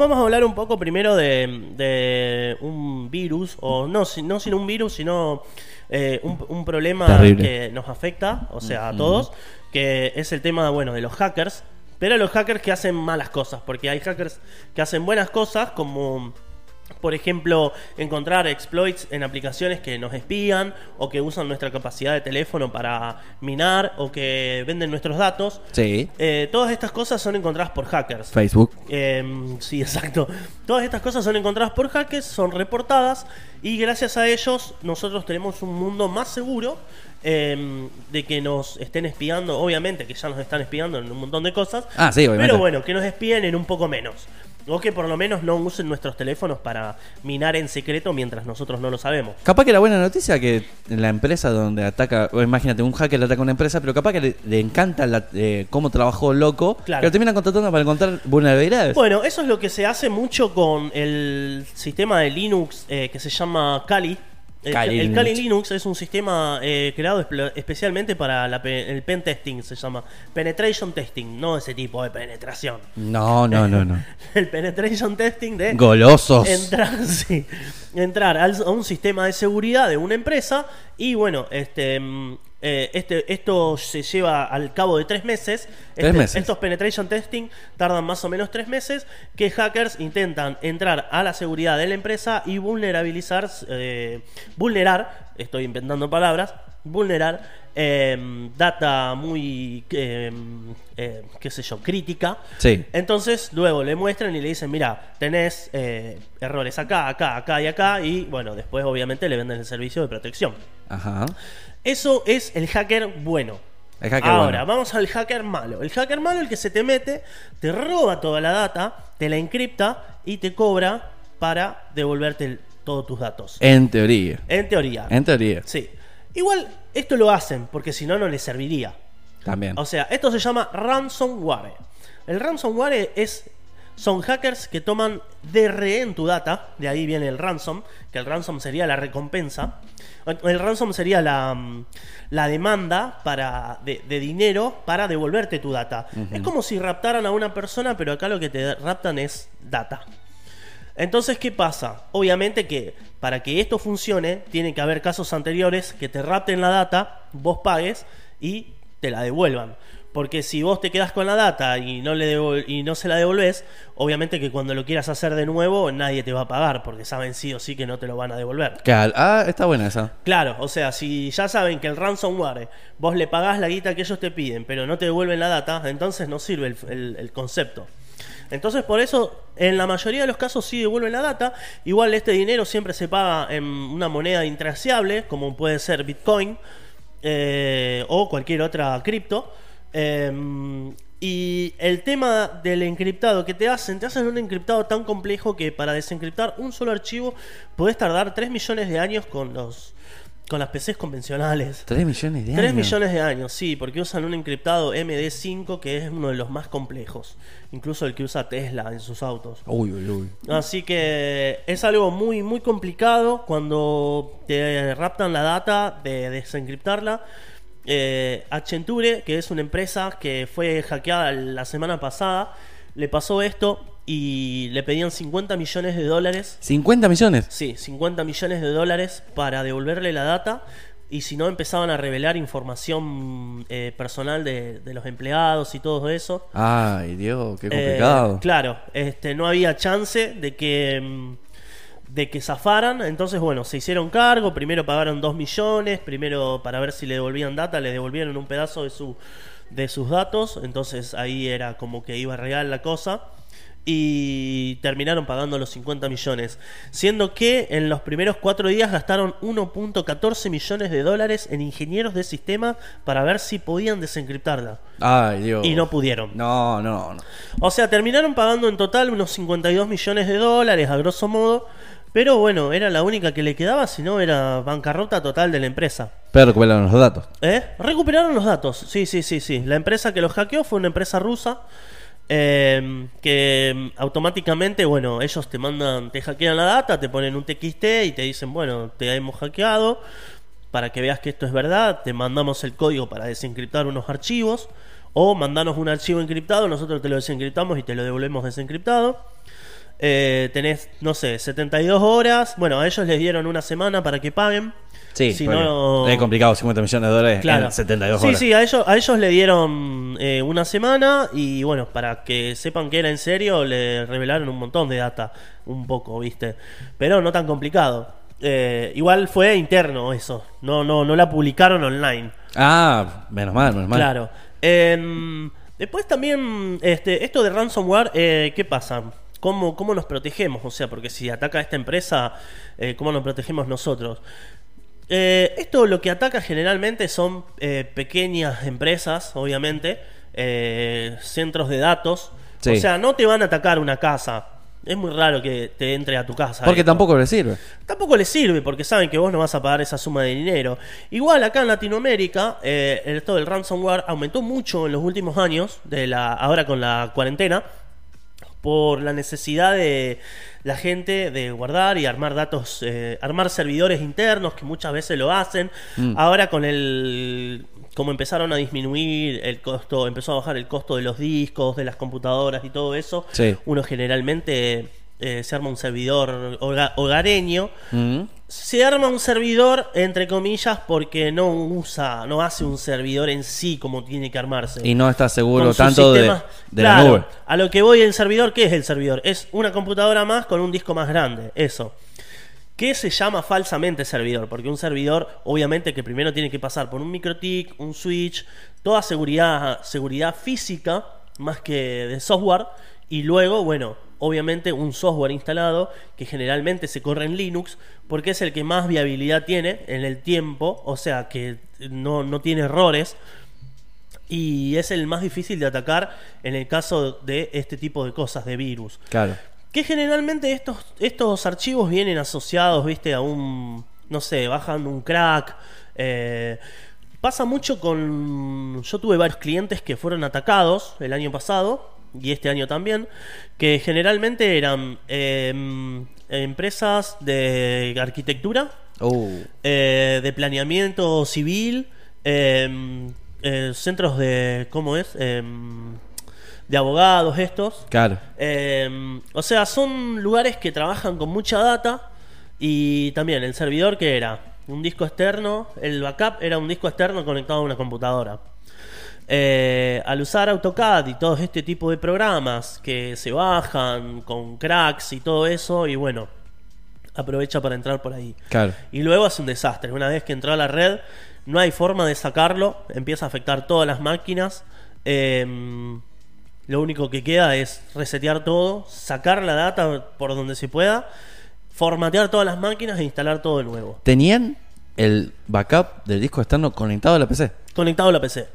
vamos a hablar un poco primero de, de un virus, o no, si- no sino un virus, sino eh, un, un problema Terrible. que nos afecta, o sea, a todos, que es el tema, bueno, de los hackers. Pero los hackers que hacen malas cosas, porque hay hackers que hacen buenas cosas, como por ejemplo, encontrar exploits en aplicaciones que nos espían o que usan nuestra capacidad de teléfono para minar o que venden nuestros datos. Sí. Eh, todas estas cosas son encontradas por hackers. Facebook. Eh, sí, exacto. Todas estas cosas son encontradas por hackers, son reportadas y gracias a ellos nosotros tenemos un mundo más seguro eh, de que nos estén espiando. Obviamente que ya nos están espiando en un montón de cosas. Ah, sí, obviamente. Pero bueno, que nos espíen en un poco menos. O que por lo menos no usen nuestros teléfonos para minar en secreto mientras nosotros no lo sabemos. Capaz que la buena noticia que la empresa donde ataca, o imagínate, un hacker ataca a una empresa, pero capaz que le, le encanta la- eh, cómo trabajó loco, Claro. que lo terminan contratando para encontrar vulnerabilidades. Bueno, eso es lo que se hace mucho con el sistema de Linux eh, que se llama Kali. El, Kali el Linux. Kali Linux es un sistema eh, creado espe- especialmente para la pe- el pen testing, se llama penetration testing, no ese tipo de penetración. No, no, no, no. El penetration testing de Golosos. entrar, sí, entrar a un sistema de seguridad de una empresa y bueno, este, mm, eh, este, esto se lleva al cabo de tres meses. Tres Este- meses. Estos penetration testing tardan más o menos tres meses que hackers intentan entrar a la seguridad de la empresa y vulnerabilizar, eh, vulnerar, estoy inventando palabras, vulnerar eh, data muy, eh, eh, qué sé yo, crítica. Sí. Entonces luego le muestran y le dicen, mira, tenés eh, errores acá, acá, acá y acá y bueno, después obviamente le venden el servicio de protección. Ajá. Eso es el hacker bueno. El hacker Ahora, bueno. vamos al hacker malo. El hacker malo, el que se te mete, te roba toda la data, te la encripta y te cobra para devolverte el- todos tus datos. En teoría. En teoría. En teoría. Sí. Igual, esto lo hacen porque si no, no les serviría. También. O sea, esto se llama ransomware. El ransomware es son hackers que toman de rehén tu data, de ahí viene el ransom, que el ransom sería la recompensa. El ransom sería la, mm, la demanda para, de, de dinero para devolverte tu data. Es como si raptaran a una persona, pero acá lo que te raptan es data. Entonces, ¿qué pasa? Obviamente que para que esto funcione, tiene que haber casos anteriores que te rapten la data, vos pagues y te la devuelvan. Porque si vos te quedas con la data y no, le y no se la devolves, obviamente que cuando lo quieras hacer de nuevo, nadie te va a pagar, porque saben sí o sí que no te lo van a devolver. Cal- Ah, está buena esa. Claro, o sea, si ya saben que el ransomware, vos le pagás la guita que ellos te piden, pero no te devuelven la data, entonces no sirve el, el- el concepto. Entonces, por eso, en la mayoría de los casos sí devuelven la data. Igual este dinero siempre se paga en una moneda intraseable, como puede ser Bitcoin eh, o cualquier otra cripto. Eh, y el tema del encriptado que te hacen, te hacen un encriptado tan complejo que para desencriptar un solo archivo podés tardar 3 millones de años con los con las PCs convencionales. 3 millones de 3 años. millones de años, sí, porque usan un encriptado MD5 que es uno de los más complejos, incluso el que usa Tesla en sus autos. Uy, uy, uy. Así que es algo muy muy complicado cuando te raptan la data de desencriptarla. Eh, Accenture, que es una empresa que fue hackeada la semana pasada, le pasó esto y le pedían 50 millones de dólares 50 millones. Sí, 50 millones de dólares para devolverle la data. Y si no, empezaban a revelar información eh, personal de, de los empleados y todo eso. Ay, Dios, qué Eh, complicado. claro, este, no había chance de que, mm, de que zafaran. Entonces, bueno, se hicieron cargo. Primero pagaron 2 millones. Primero, para ver si le devolvían data, le devolvieron un pedazo de, su, de sus datos. Entonces, ahí era como que iba real la cosa. Y terminaron pagando los 50 millones. Siendo que en los primeros cuatro días gastaron 1.14 millones de dólares en ingenieros de sistema para ver si podían desencriptarla. Ay, Dios. Y no pudieron. No, no, no. O sea, terminaron pagando en total unos 52 millones de dólares, a grosso modo. Pero bueno, era la única que le quedaba, si no era bancarrota total de la empresa. Pero recuperaron los datos. ¿Eh? Recuperaron los datos, sí, sí, sí, sí. La empresa que los hackeó fue una empresa rusa. eh, que mm, automáticamente, bueno, ellos te mandan, te hackean la data, te ponen un TXT y te dicen, bueno, te hemos hackeado. Para que veas que esto es verdad, te mandamos el código para desencriptar unos archivos. O mandanos un archivo encriptado, nosotros te lo desencriptamos y te lo devolvemos desencriptado. Eh, tenés, no sé, 72 horas. Bueno, a ellos les dieron una semana para que paguen. Sí, si no... es complicado 50 millones de dólares Claro. en 72 sí, horas. Sí, a ellos, a ellos le dieron eh, una semana y bueno, para que sepan que era en serio, le revelaron un montón de data, un poco, ¿viste? Pero no tan complicado. Eh, igual fue interno eso, no, no, no la publicaron online. Ah, menos mal, menos mal. Claro. Em, después también, este, esto de ransomware, eh, ¿qué pasa? ¿Cómo, ¿Cómo nos protegemos? O sea, porque si ataca esta empresa, eh, ¿cómo nos protegemos nosotros? Eh, esto lo que ataca generalmente son eh, pequeñas empresas, obviamente, eh, centros de datos. Sí. O sea, no te van a atacar una casa. Es muy raro que te entre a tu casa. Porque esto. tampoco le sirve. Tampoco les sirve porque saben que vos no vas a pagar esa suma de dinero. Igual acá en Latinoamérica, eh, el- esto del ransomware aumentó mucho en los últimos años, de la, ahora con la cuarentena, por la necesidad de la gente de guardar y armar datos, eh, armar servidores internos que muchas veces lo hacen. Mm. Ahora con el como empezaron a disminuir el costo, empezó a bajar el costo de los discos, de las computadoras y todo eso, Sí. uno generalmente eh, se arma un servidor hoga- hogareño. Mm. Se arma un servidor, entre comillas, porque no usa, no hace un servidor en sí como tiene que armarse. Y no está seguro tanto de, de la Claro, nube. A lo que voy el servidor, ¿qué es el servidor? Es una computadora más con un disco más grande, eso. ¿Qué se llama falsamente servidor? Porque un servidor, obviamente, que primero tiene que pasar por un microtik, un switch, toda seguridad, seguridad física, más que de software, y luego, bueno, obviamente un software instalado que generalmente se corre en Linux, porque es el que más viabilidad tiene en el tiempo, o sea, que no, no tiene errores, y es el más difícil de atacar en el caso de este tipo de cosas, de virus. Claro. Que generalmente estos, estos archivos vienen asociados, viste, a un, no sé, bajan un crack. eh, pasa mucho con... Yo tuve varios clientes que fueron atacados el año pasado y este año también, que generalmente eran em, empresas de arquitectura, Uh, eh, de planeamiento civil, em, eh, centros de... ¿Cómo es? Em, de abogados estos. claro. O sea, son lugares que trabajan con mucha data y también el servidor que era un disco externo, el backup era un disco externo conectado a una computadora. Eh, al usar AutoCAD y todo este tipo de programas que se bajan con cracks y todo eso, y bueno, aprovecha para entrar por ahí. Claro. Y luego hace un desastre. Una vez que entró a la red, no hay forma de sacarlo. Empieza a afectar todas las máquinas. Eh, lo único que queda es resetear todo, sacar la data por donde se pueda, formatear todas las máquinas e instalar todo de nuevo. Tenían el backup del disco externo conectado a la PC. Conectado a la PC.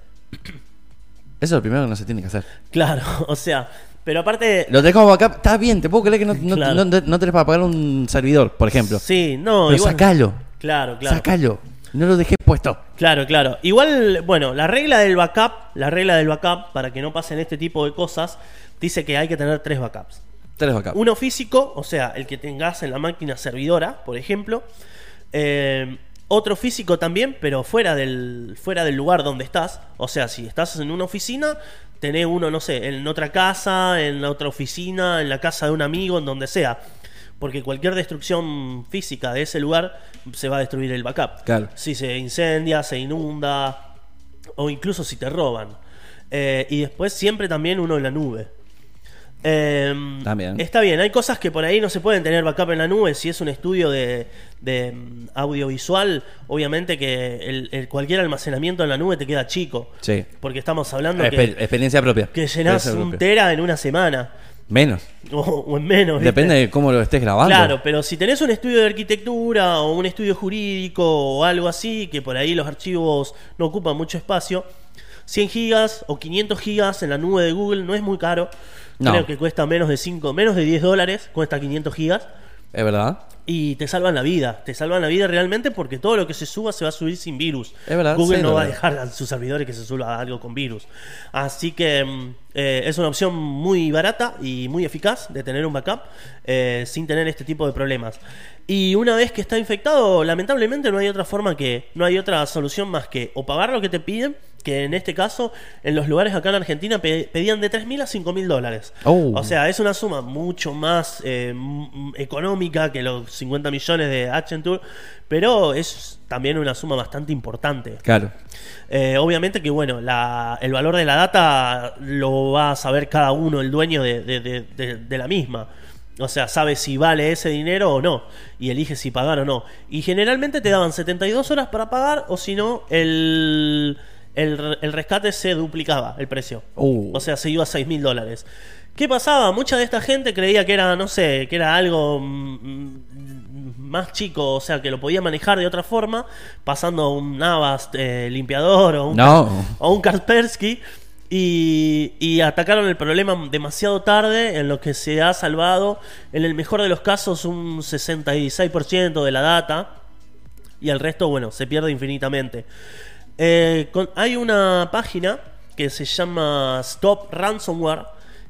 Eso es lo primero que no se tiene que hacer. Claro, o sea, pero aparte... Lo tenés como backup, está bien, te puedo creer que no, no, Claro. no- no tenés para pagar un servidor, por ejemplo. Sí, no, Pero igual- sacalo, Claro, claro. sacalo. No lo dejé puesto. Claro, claro. Igual, bueno, la regla del backup, la regla del backup, para que no pasen este tipo de cosas, dice que hay que tener tres backups. Tres backups. Uno físico, o sea, el que tengas en la máquina servidora, por ejemplo. Eh, otro físico también, pero fuera del, fuera del lugar donde estás. O sea, si estás en una oficina, tenés uno, no sé, en otra casa, en otra oficina, en la casa de un amigo, en donde sea. Porque cualquier destrucción física de ese lugar se va a destruir el backup. Claro. Si se incendia, se inunda, o incluso si te roban. Eh, y después siempre también uno en la nube. Em, También. Está bien, hay cosas que por ahí no se pueden tener backup en la nube. Si es un estudio de, de, mm, audiovisual, obviamente que el, el- cualquier almacenamiento en la nube te queda chico. Sí. Porque estamos hablando Exper- que, experiencia propia. que llenás Experiencia un propia. tera en una semana. Menos. O, o en menos. ¿viste? Depende de cómo lo estés grabando. Claro, pero si tenés un estudio de arquitectura o un estudio jurídico o algo así, que por ahí los archivos no ocupan mucho espacio, 100 gigas o 500 gigas en la nube de Google no es muy caro. No. Creo que cuesta menos de 5, menos de 10 dólares, cuesta 500 gigas. Es verdad. Y te salvan la vida, te salvan la vida realmente porque todo lo que se suba se va a subir sin virus. Es verdad, Google sí, no va a dejar a sus servidores que se suba algo con virus. Así que mm, eh, es una opción muy barata y muy eficaz de tener un backup eh, sin tener este tipo de problemas. Y una vez que está infectado, lamentablemente no hay otra forma que, no hay otra solución más que o pagar lo que te piden que en este caso, en los lugares acá en Argentina pe- pedían de 3.000 a 5.000 dólares. Oh. O sea, es una suma mucho más eh, económica que los 50 millones de Accenture, pero es también una suma bastante importante. Claro. Eh, obviamente que, bueno, la- el valor de la data lo va a saber cada uno, el dueño de, de- de- de- de la misma. O sea, sabe si vale ese dinero o no. Y elige si pagar o no. Y generalmente te daban 72 horas para pagar o si no, el, el, el rescate se duplicaba el precio. Uh. O sea, se iba a 6 mil dólares. ¿Qué pasaba? Mucha de esta gente creía que era, no sé, que era algo mm, más chico, o sea, que lo podía manejar de otra forma, pasando un Navast eh, limpiador o un, No. o un Kaspersky. Y, y atacaron el problema demasiado tarde, en lo que se ha salvado, en el mejor de los casos, un 66% de la data. Y el resto, bueno, se pierde infinitamente. Eh, hay una página que se llama Stop Ransomware.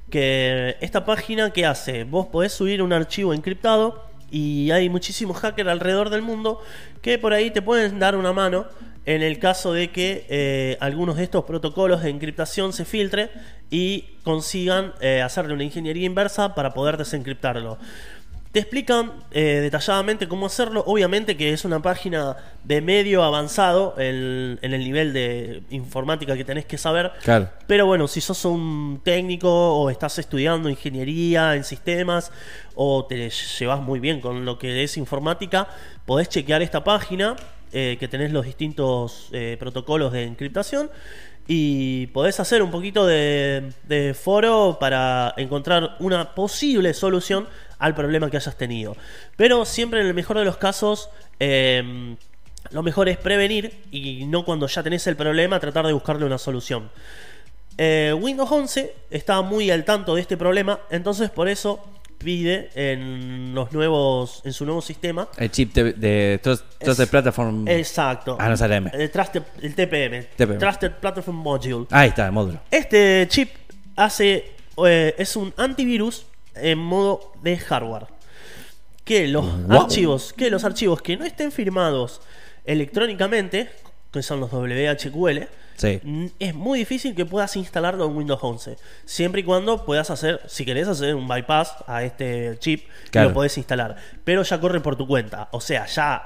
Que esta página, ¿qué hace? Vos podés subir un archivo encriptado y hay muchísimos hackers alrededor del mundo que por ahí te pueden dar una mano en el caso de que eh, algunos de estos protocolos de encriptación se filtre y consigan eh, hacerle una ingeniería inversa para poder desencriptarlo. Te explican eh, detalladamente cómo hacerlo. Obviamente que es una página de medio avanzado en, en el nivel de informática que tenés que saber. Claro. Pero bueno, si sos un técnico o estás estudiando ingeniería en sistemas o te llevas muy bien con lo que es informática, podés chequear esta página eh, que tenés los distintos eh, protocolos de encriptación y podés hacer un poquito de, de foro para encontrar una posible solución al problema que hayas tenido. Pero siempre en el mejor de los casos... eh, lo mejor es prevenir y no cuando ya tenés el problema tratar de buscarle una solución. Eh, Windows 11 está muy al tanto de este problema, entonces por eso pide en los nuevos en su nuevo sistema El chip de, de Trust- Trusted Es- Platform. exacto Ah, no sale M. el, Trusted- el TPM, TPM. Trusted Platform Module Ahí está, el módulo. este chip hace eh, es un antivirus en modo de hardware. Que los Wow. archivos, que los archivos que no estén firmados electrónicamente, que son los WHQL, Sí. es muy difícil que puedas instalarlo en Windows 11. Siempre y cuando puedas hacer, si querés hacer un bypass a este chip, Claro. lo podés instalar. Pero ya corre por tu cuenta. O sea, ya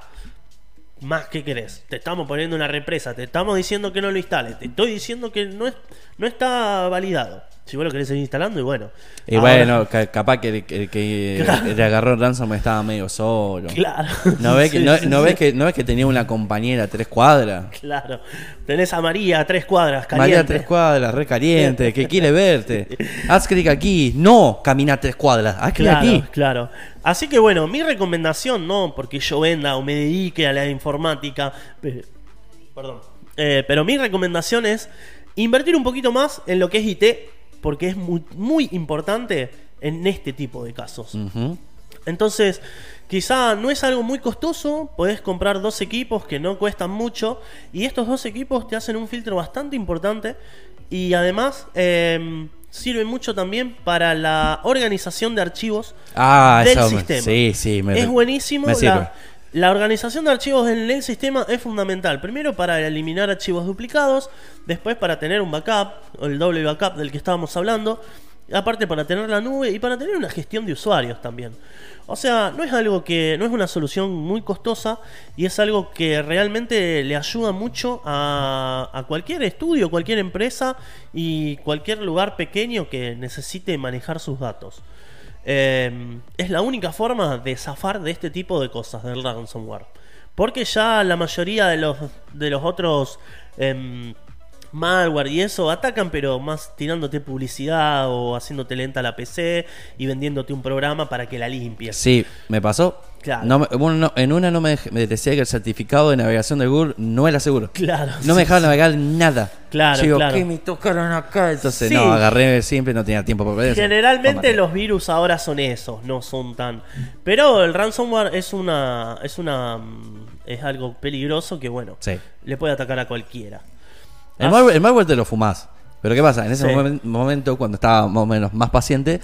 más que querés. Te estamos poniendo una represa, te estamos diciendo que no lo instales, te estoy diciendo que no, es, no está validado. Si vos lo querés seguir instalando, y bueno. Y Ahora- bueno, ca- capaz que el que, que Claro. le agarró el ransom estaba medio solo. Claro. ¿No ves, que, Sí, no, sí, no sí. ves que, ¿No ves que tenía una compañera a tres cuadras? Claro. Tenés a María a tres cuadras, María caliente. a tres cuadras, re caliente, que quiere verte. Haz clic aquí. No, camina tres cuadras. Haz clic Claro, aquí. claro. Así que bueno, mi recomendación, no porque yo venda o me dedique a la informática, pe- perdón, Eh, pero mi recomendación es invertir un poquito más en lo que es IT, porque es muy, muy importante en este tipo de casos. Entonces, quizá no es algo muy costoso, podés comprar dos equipos que no cuestan mucho y estos dos equipos te hacen un filtro bastante importante y además eh, sirven mucho también para la organización de archivos Ah, del eso sistema. Sí, sí. me- es buenísimo. me sirve. La, la organización de archivos en el sistema es fundamental. Primero para eliminar archivos duplicados, después para tener un backup, el doble backup del que estábamos hablando, aparte para tener la nube y para tener una gestión de usuarios también. O sea, no es algo que no es una solución muy costosa y es algo que realmente le ayuda mucho a, a cualquier estudio, cualquier empresa y cualquier lugar pequeño que necesite manejar sus datos. Eh, es la única forma de zafar de este tipo de cosas del ransomware. Porque ya la mayoría de los, de los otros em, malware y eso atacan, pero más tirándote publicidad o haciéndote lenta la PC y vendiéndote un programa para que la limpies. Sí, me pasó. Claro. No bueno, no, en una no me, me decía que el certificado de navegación de Google no era seguro. Claro. No me dejaba navegar nada. Claro, digo, claro. ¿qué me tocaron acá? Entonces, Sí. no, agarré siempre, no tenía tiempo para perder. Generalmente los virus ahora son esos, no son tan. Pero el ransomware es una. es una. mm, es algo peligroso que bueno. Le puede atacar a cualquiera. El malware, el malware te lo fumás. Pero ¿qué pasa? En ese Sí. momen- momento, cuando estaba más o menos más paciente,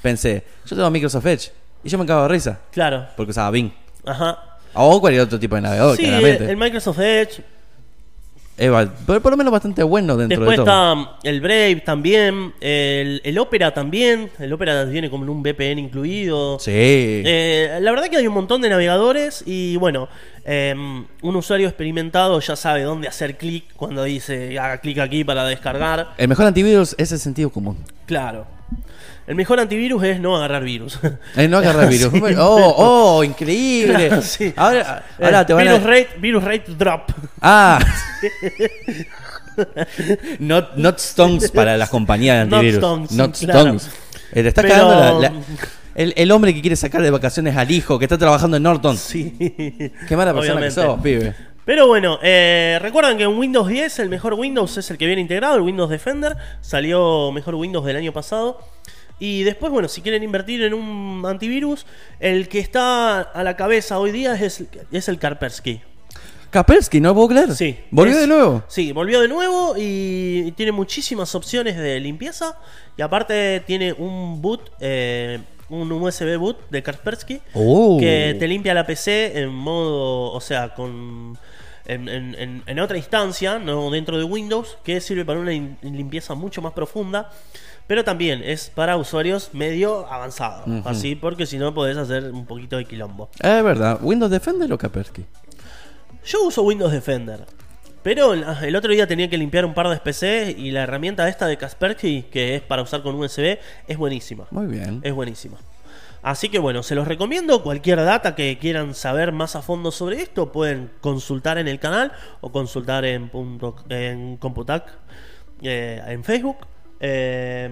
pensé, yo tengo Microsoft Edge. Y yo me cago de risa. Claro. Porque usaba Bing. Ajá. O cualquier otro tipo de navegador, Sí, claramente. el Microsoft Edge Eva, pero por lo menos bastante bueno dentro Después de todo. está el Brave también, el, el Opera también. El Opera viene con un VPN incluido. Sí. Eh, la verdad que hay un montón de navegadores y bueno, eh, un usuario experimentado ya sabe dónde hacer clic cuando dice haga clic aquí para descargar. El mejor antivirus es el sentido común. Claro. El mejor antivirus es no agarrar virus. Eh, no agarrar virus. Oh, oh, increíble. Claro, sí. Ahora, ahora te van virus a. rate, virus rate drop. Ah. not, not Stones para las compañías de Not antivirus. Stones, Not. Stones. Eh, le está Pero- cagando la- la- el, el hombre que quiere sacar de vacaciones al hijo, que está trabajando en Norton. Sí. Qué mala persona Obviamente. que sos, pibe. Pero bueno, eh, recuerdan que en Windows 10 el mejor Windows es el que viene integrado, el Windows Defender. Salió mejor Windows del año pasado. Y después, bueno, si quieren invertir en un antivirus, el que está a la cabeza hoy día es, es el Kaspersky. Kaspersky, ¿no puedo creer? Sí. ¿Volvió Es- de nuevo? Sí, volvió de nuevo y tiene muchísimas opciones de limpieza. Y aparte tiene un boot, eh, un USB boot de Kaspersky Oh. que te limpia la PC en modo, o sea, con en, en- en- en otra instancia, no dentro de Windows, que sirve para una limpieza mucho más profunda. Pero también es para usuarios medio avanzados. Así, porque si no podés hacer un poquito de quilombo. Es verdad. ¿Windows Defender o Kaspersky? Yo uso Windows Defender. Pero el el otro día tenía que limpiar un par de PC y la herramienta esta de Kaspersky, que es para usar con USB, es buenísima. Muy bien. Es buenísima. Así que bueno, se los recomiendo. Cualquier data que quieran saber más a fondo sobre esto, pueden consultar en el canal o consultar en, punto, en Computac, eh, en Facebook. Eh,